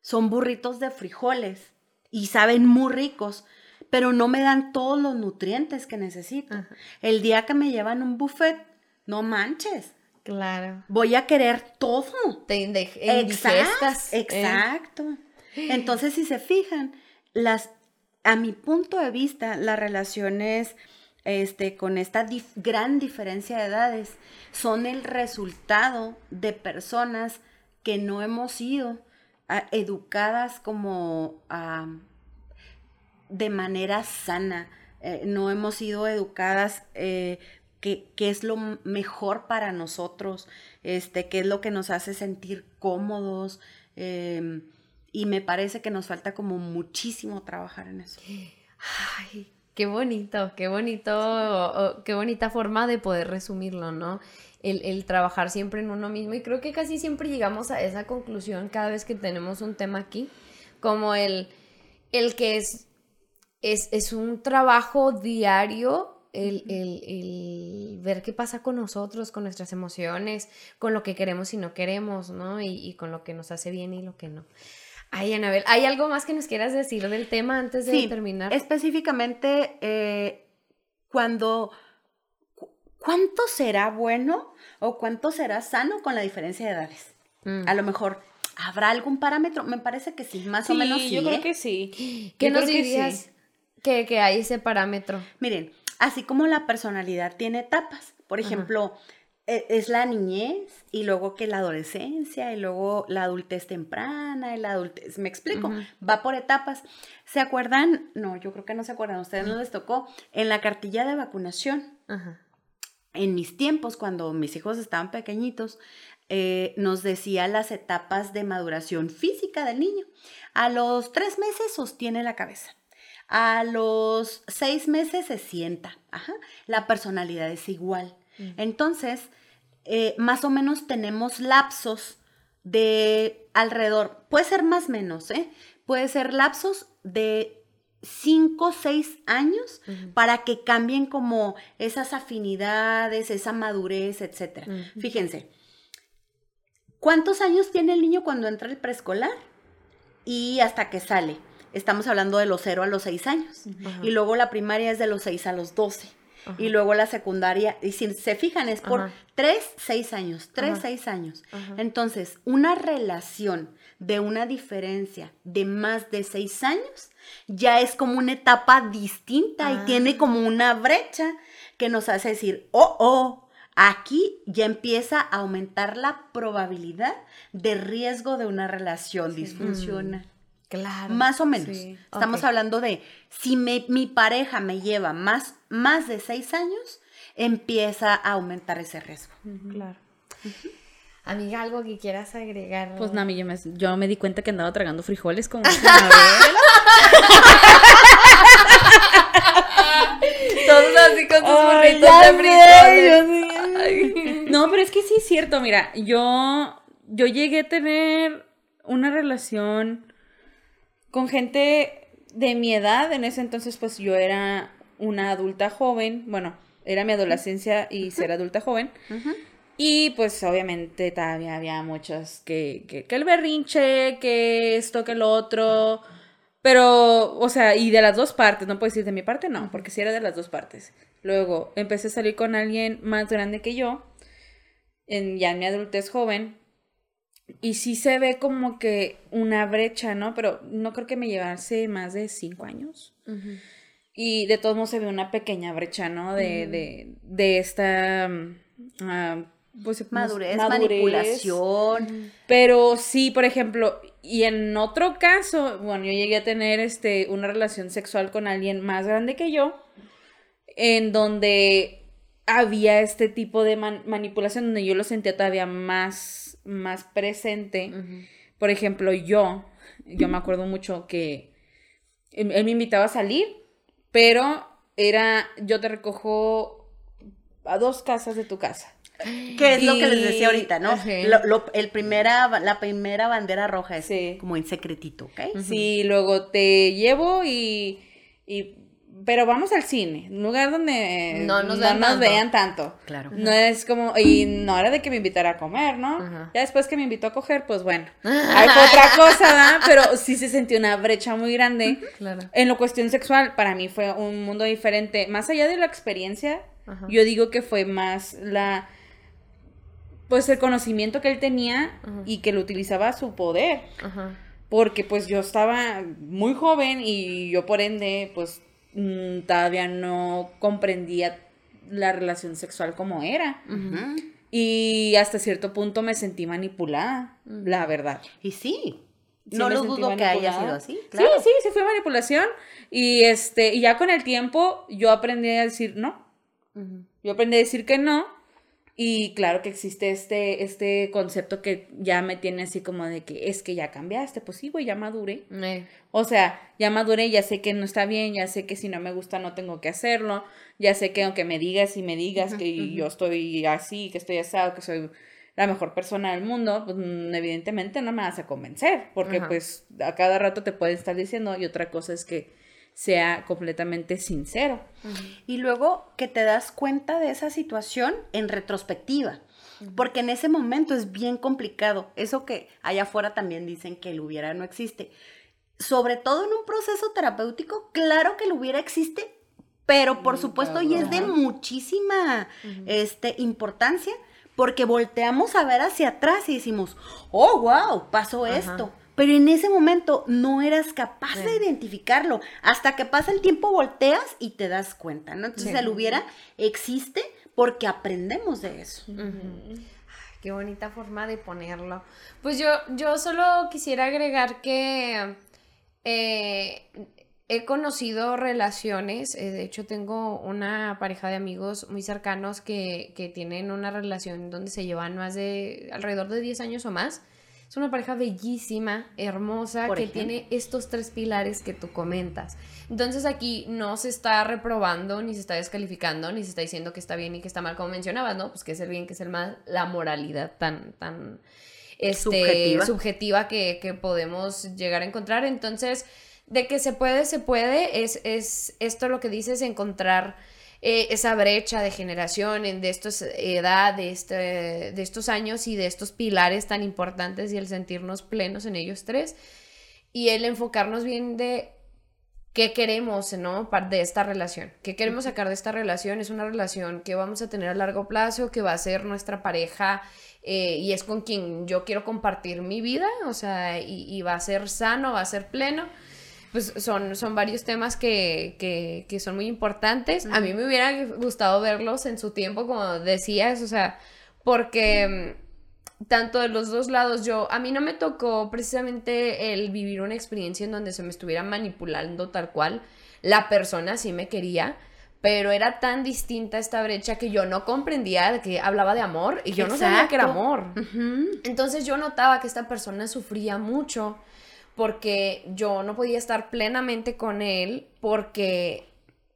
D: son burritos de frijoles y saben muy ricos, pero no me dan todos los nutrientes que necesito.
B: Ajá.
D: El día que me llevan un buffet, no manches,
B: Claro.
D: voy a querer todo.
B: Te
D: Exacto,
B: indigestas. ¿eh?
D: exacto. Entonces, si se fijan, las, a mi punto de vista, las relaciones este, con esta gran diferencia de edades son el resultado de personas que no hemos sido ah, educadas como de manera sana, eh, no hemos sido educadas eh, que es lo mejor para nosotros, este, qué es lo que nos hace sentir cómodos. em, y me parece que nos falta como muchísimo trabajar en eso.
B: Ay, qué bonito, qué bonito, qué bonita forma de poder resumirlo, ¿no? El, el trabajar siempre en uno mismo y creo que casi siempre llegamos a esa conclusión cada vez que tenemos un tema aquí, como el, el que es, es, es un trabajo diario. El, el- el ver qué pasa con nosotros, con nuestras emociones, con lo que queremos y no queremos, ¿no? Y, y con lo que nos hace bien y lo que no. Ay, Anabel, ¿hay algo más que nos quieras decir del tema antes de
D: Sí,
B: terminar?
D: Específicamente, eh, cuando, cu- ¿cuánto será bueno o cuánto será sano con la diferencia de edades?
B: Mm.
D: A lo mejor, ¿habrá algún parámetro? Me parece que sí, más o menos sí.
C: yo creo
D: ¿eh?
C: que sí.
B: ¿Qué
C: Yo
B: nos
C: que
B: dirías
C: sí.
B: que, que hay ese parámetro?
D: Miren, así como la personalidad tiene etapas, por ejemplo, es la niñez y luego que la adolescencia y luego la adultez temprana y la adultez, me explico, va por etapas. ¿Se acuerdan? No, yo creo que no se acuerdan, a ustedes no les tocó en la cartilla de vacunación. En mis tiempos, cuando mis hijos estaban pequeñitos, eh, nos decía las etapas de maduración física del niño. A los tres meses sostiene la cabeza. A los seis meses se sienta. Ajá. La personalidad es igual.
B: Mm.
D: Entonces, eh, más o menos tenemos lapsos de alrededor, puede ser más o menos, ¿eh? Puede ser lapsos de 5 o 6 años para que cambien como esas afinidades, esa madurez, etc. Fíjense, ¿cuántos años tiene el niño cuando entra al preescolar? Y hasta que sale. Estamos hablando de los 0 a los 6 años. Y luego la primaria es de los 6 a los 12.
B: Ajá.
D: Y luego la secundaria, y si se fijan, es por
B: Ajá.
D: 3, 6 años, 3,
B: Ajá.
D: 6 años. Entonces, una relación de una diferencia de más de 6 años ya es como una etapa distinta
B: Ah.
D: y tiene como una brecha que nos hace decir, oh, oh, aquí ya empieza a aumentar la probabilidad de riesgo de una relación disfuncional.
B: Claro.
D: Más o menos.
C: Sí.
D: Estamos hablando de si me- mi pareja me lleva más, más de seis años, empieza a aumentar ese riesgo.
C: Claro.
B: Amiga, algo que quieras agregar.
C: Pues Nami, yo me, yo me di cuenta que andaba tragando frijoles como.
B: Todos así con sus burritos de frijoles.
C: No, pero es que sí es cierto, mira, yo, yo llegué a tener una relación con gente de mi edad, en ese entonces pues yo era una adulta joven, bueno, era mi adolescencia y ser adulta joven, y pues obviamente todavía había muchos que, que, que el berrinche, que esto, que lo otro. Pero, o sea, y de las dos partes, no puedo decir de mi parte, no, porque sí era de las dos partes. Luego empecé a salir con alguien más grande que yo, en, ya en mi adultez joven, y sí se ve como que una brecha, ¿no? Pero no creo que me llevase más de cinco años. Y de todos modos se ve una pequeña brecha, ¿no? De, de, de esta... ah, pues, ¿cómo es?
D: Madurez, manipulación.
C: Pero sí, por ejemplo, y en otro caso, bueno, yo llegué a tener este, una relación sexual con alguien más grande que yo. en donde había este tipo de man- manipulación, donde yo lo sentía todavía más, más presente. Por ejemplo, yo, yo me acuerdo mucho que él, él me invitaba a salir, pero era, yo te recojo a dos casas de tu casa.
D: Que es lo que les decía ahorita, ¿no? Lo- lo- el primera, la primera bandera roja es
C: Sí.
D: como en secretito, ¿ok?
C: Sí, luego te llevo y, y- Pero vamos al cine, un lugar donde
B: No nos vean tanto.
C: vean tanto.
D: Claro.
C: No es como, y no era de que me invitara a comer, ¿no?
B: Ajá.
C: Ya después que me invitó a coger, pues bueno, hay otra cosa, ¿verdad? Pero sí se sintió una brecha muy grande.
B: Claro.
C: En lo cuestión sexual, para mí fue un mundo diferente. Más allá de la experiencia,
B: Ajá.
C: yo digo que fue más la. Pues el conocimiento que él tenía
B: Ajá.
C: y que lo utilizaba a su poder.
B: Ajá.
C: Porque pues yo estaba muy joven y yo por ende pues mm, todavía no comprendía la relación sexual como era. Y hasta cierto punto me sentí manipulada, la verdad.
D: Y sí.
C: Sí
D: no lo dudo que haya sido así.
C: Sí, sí, sí fue manipulación. Y este, y ya con el tiempo yo aprendí a decir no. Yo aprendí a decir que no. Y claro que existe este, este concepto que ya me tiene así como de que es que ya cambiaste. Pues sí, güey, ya maduré.
B: Eh,
C: O sea, ya maduré, ya sé que no está bien, ya sé que si no me gusta no tengo que hacerlo, ya sé que aunque me digas y me digas que yo estoy así, que estoy asado, que soy la mejor persona del mundo, pues mm, evidentemente no me vas a convencer, porque pues a cada rato te pueden estar diciendo y otra cosa es que sea completamente sincero.
D: Y luego que te das cuenta de esa situación en retrospectiva. Porque en ese momento es bien complicado. Eso que allá afuera también dicen que el hubiera no existe. Sobre todo en un proceso terapéutico, claro que el hubiera existe, pero por supuesto y es de muchísima este, importancia porque volteamos a ver hacia atrás y decimos, oh, wow, pasó esto. Pero en ese momento no eras capaz de identificarlo. Hasta que pasa el tiempo volteas y te das cuenta, ¿no? Entonces
B: Sí.
D: el hubiera existe porque aprendemos de eso.
B: Qué bonita forma de ponerlo. Pues yo, yo solo quisiera agregar que eh, he conocido relaciones, eh, de hecho tengo una pareja de amigos muy cercanos que, que tienen una relación donde se llevan más de alrededor de 10 años o más. Es una pareja bellísima, hermosa, que
D: ejemplo.
B: tiene estos tres pilares que tú comentas. Entonces aquí no se está reprobando, ni se está descalificando, ni se está diciendo que está bien y que está mal, como mencionabas, ¿no? Pues que es el bien, que es el mal, la moralidad tan, tan este,
D: Subjetiva.
B: subjetiva que, que podemos llegar a encontrar. Entonces, de que se puede, se puede, es, es esto lo que dices, encontrar eh, esa brecha de generación, en- de estos edad, de, este, de estos años y de estos pilares tan importantes y el sentirnos plenos en ellos tres y el enfocarnos bien de qué queremos, ¿no? De esta relación. ¿Qué queremos sacar de esta relación? Es una relación que vamos a tener a largo plazo, que va a ser nuestra pareja eh, y es con quien yo quiero compartir mi vida, o sea, y, y va a ser sano, va a ser pleno. Pues son, son varios temas que, que, que son muy importantes. A mí me hubiera gustado verlos en su tiempo, como decías, o sea, porque mm, tanto de los dos lados, yo, a mí no me tocó precisamente el vivir una experiencia en donde se me estuviera manipulando tal cual. La persona sí me quería, pero era tan distinta esta brecha que yo no comprendía de que hablaba de amor y yo no sabía que era amor. Entonces yo notaba que esta persona sufría mucho porque yo no podía estar plenamente con él porque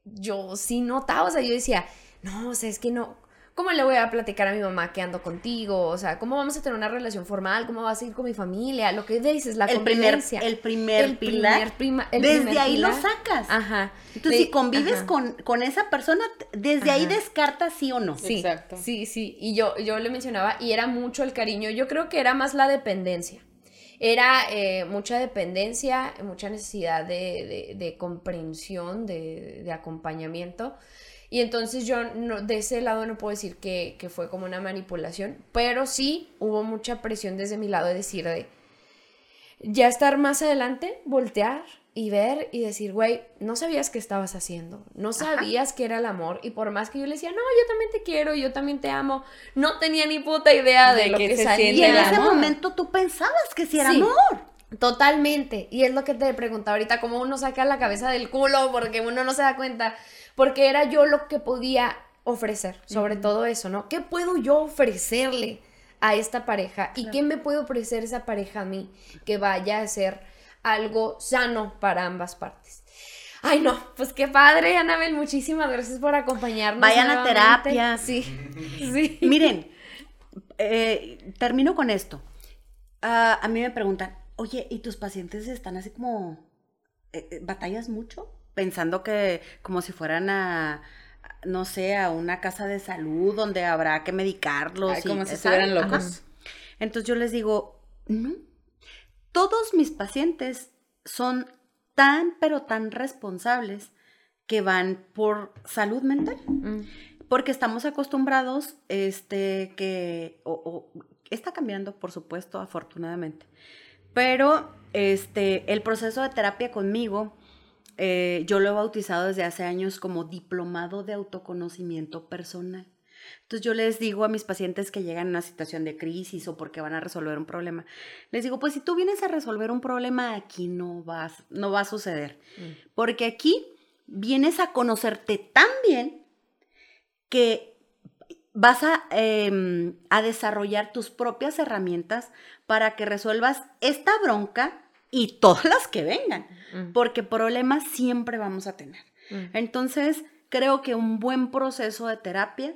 B: yo sí notaba, o sea, yo decía, no, o sea, es que no, ¿cómo le voy a platicar a mi mamá que ando contigo? O sea, ¿cómo vamos a tener una relación formal? ¿Cómo vas a ir con mi familia? Lo que dices, la
D: El primer, el primer
B: El
D: pilar.
B: primer prima- el
D: desde
B: primer
D: ahí lo sacas.
B: Ajá.
D: Entonces,
B: De-
D: si convives
B: ajá.
D: con, con esa persona, desde ahí descartas sí o no.
B: Sí,
C: Exacto.
B: sí, sí. Y yo, yo le mencionaba, y era mucho el cariño. Yo creo que era más la dependencia. Era eh, mucha dependencia, mucha necesidad de, de- de comprensión, de, acompañamiento. Y entonces yo no, de ese lado no puedo decir que, que fue como una manipulación, pero sí hubo mucha presión desde mi lado de decir de ya estar más adelante, voltear y ver y decir, güey, no sabías qué estabas haciendo, no sabías qué era el amor y por más que yo le decía, no, yo también te quiero, yo también te amo, no tenía ni puta idea de,
C: De
B: lo
C: que
B: que
C: se
B: salía.
D: Y en ese
C: amor.
D: momento tú pensabas que sí era
B: Sí.
D: amor.
B: Totalmente. Y es lo que te preguntaba ahorita, cómo uno saca la cabeza del culo porque uno no se da cuenta. Porque era yo lo que podía ofrecer, sobre todo eso, ¿no? ¿Qué puedo yo ofrecerle a esta pareja? ¿Y qué me puede ofrecer esa pareja a mí que vaya a ser algo sano para ambas partes? Ay, no, pues qué padre, Anabel, muchísimas gracias por acompañarnos.
D: Vayan a terapia.
B: Sí, sí.
D: Miren, eh, termino con esto. Ah, a mí me preguntan, oye, ¿y tus pacientes están así como, eh, eh, batallas mucho? Pensando que como si fueran a, no sé, a una casa de salud donde habrá que medicarlos.
C: Ay,
D: y-
C: como si
D: Ajá.
C: locos.
D: Entonces yo les digo, no, todos mis pacientes son tan, pero tan responsables que van por salud mental.
B: Mm,
D: Porque estamos acostumbrados, este, que, o, o- está cambiando, por supuesto, afortunadamente. Pero, este, el proceso de terapia conmigo, eh, yo lo he bautizado desde hace años como diplomado de autoconocimiento personal. Entonces yo les digo a mis pacientes que llegan a una situación de crisis o porque van a resolver un problema, les digo, pues si tú vienes a resolver un problema aquí no vas, no va a suceder,
B: mm.
D: porque aquí vienes a conocerte tan bien que vas a, em, a desarrollar tus propias herramientas para que resuelvas esta bronca y todas las que vengan,
B: Mm,
D: porque problemas siempre vamos a tener.
B: mm.
D: Entonces, creo que un buen proceso de terapia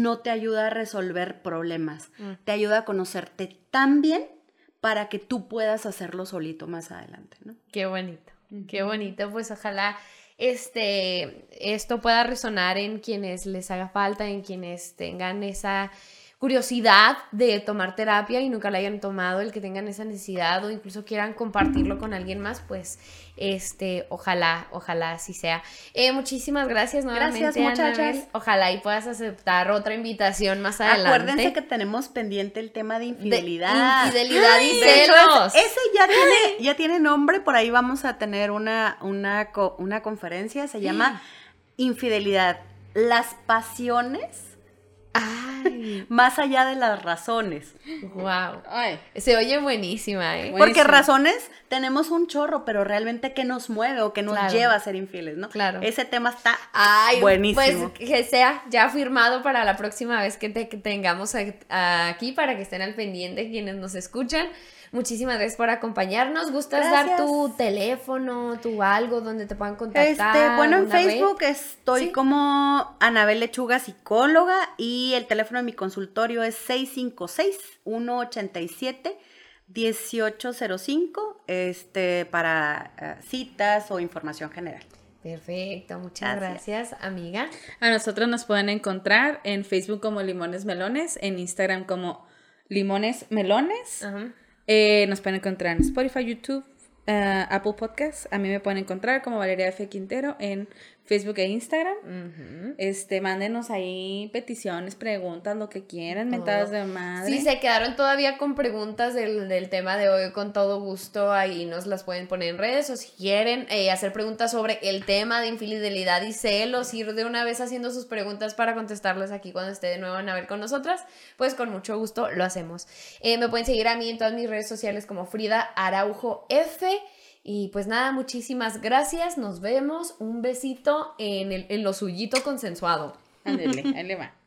D: no te ayuda a resolver problemas,
B: Mm.
D: te ayuda a conocerte tan bien para que tú puedas hacerlo solito más adelante, ¿no?
B: Qué bonito, qué bonito. Pues ojalá este, esto pueda resonar en quienes les haga falta, en quienes tengan esa curiosidad de tomar terapia y nunca la hayan tomado, el que tengan esa necesidad o incluso quieran compartirlo con alguien más, pues este, ojalá, ojalá así sea. Eh, muchísimas gracias nuevamente.
D: Gracias, muchachas.
B: Ojalá y puedas aceptar otra invitación más adelante.
D: Acuérdense que tenemos pendiente el tema de
B: De
D: infidelidad.
B: infidelidad y celos.
D: ese, ya tiene, ya tiene nombre, por ahí vamos a tener una, una, una conferencia, se llama Infidelidad, las pasiones
B: Ay,
D: más allá de las razones.
B: wow.
C: Ay,
B: Se oye buenísima, ¿eh?
D: Porque
C: Buenísimo.
D: razones tenemos un chorro, pero realmente qué nos mueve o qué nos
B: Claro.
D: lleva a ser infieles, ¿no?
B: Claro.
D: Ese tema está
B: Ay,
D: buenísimo.
B: Pues que sea ya firmado para la próxima vez que te que tengamos aquí para que estén al pendiente quienes nos escuchan. Muchísimas gracias por acompañarnos. ¿Gustas dar tu teléfono, tu algo donde te puedan contactar?
D: Este, bueno, en
B: red?
D: Facebook estoy
B: Sí.
D: como Anabel Lechuga, psicóloga, y el teléfono de mi consultorio es 656-187-1805, este, para eh, citas o información general.
B: Perfecto, muchas
D: Gracias.
B: gracias, amiga.
C: A nosotros nos pueden encontrar en Facebook como Limones Melones, en Instagram como Limones Melones.
B: Ajá.
C: Eh, nos pueden encontrar en Spotify, YouTube, eh, Apple Podcasts. A mí me pueden encontrar como Valeria F. Quintero en Facebook e Instagram. Este, mándenos ahí peticiones, preguntas, lo que quieran, mentadas de madre.
B: Si se quedaron todavía con preguntas del, del tema de hoy, con todo gusto ahí nos las pueden poner en redes o si quieren eh, hacer preguntas sobre el tema de infidelidad y celos, ir de una vez haciendo sus preguntas para contestarlas aquí cuando esté de nuevo en a ver con nosotras, pues con mucho gusto lo hacemos. Eh, me pueden seguir a mí en todas mis redes sociales como Frida Araujo F. Y pues nada, muchísimas gracias. Nos vemos. Un besito en, el, en lo suyito consensuado.
C: Ándele, ahí le va.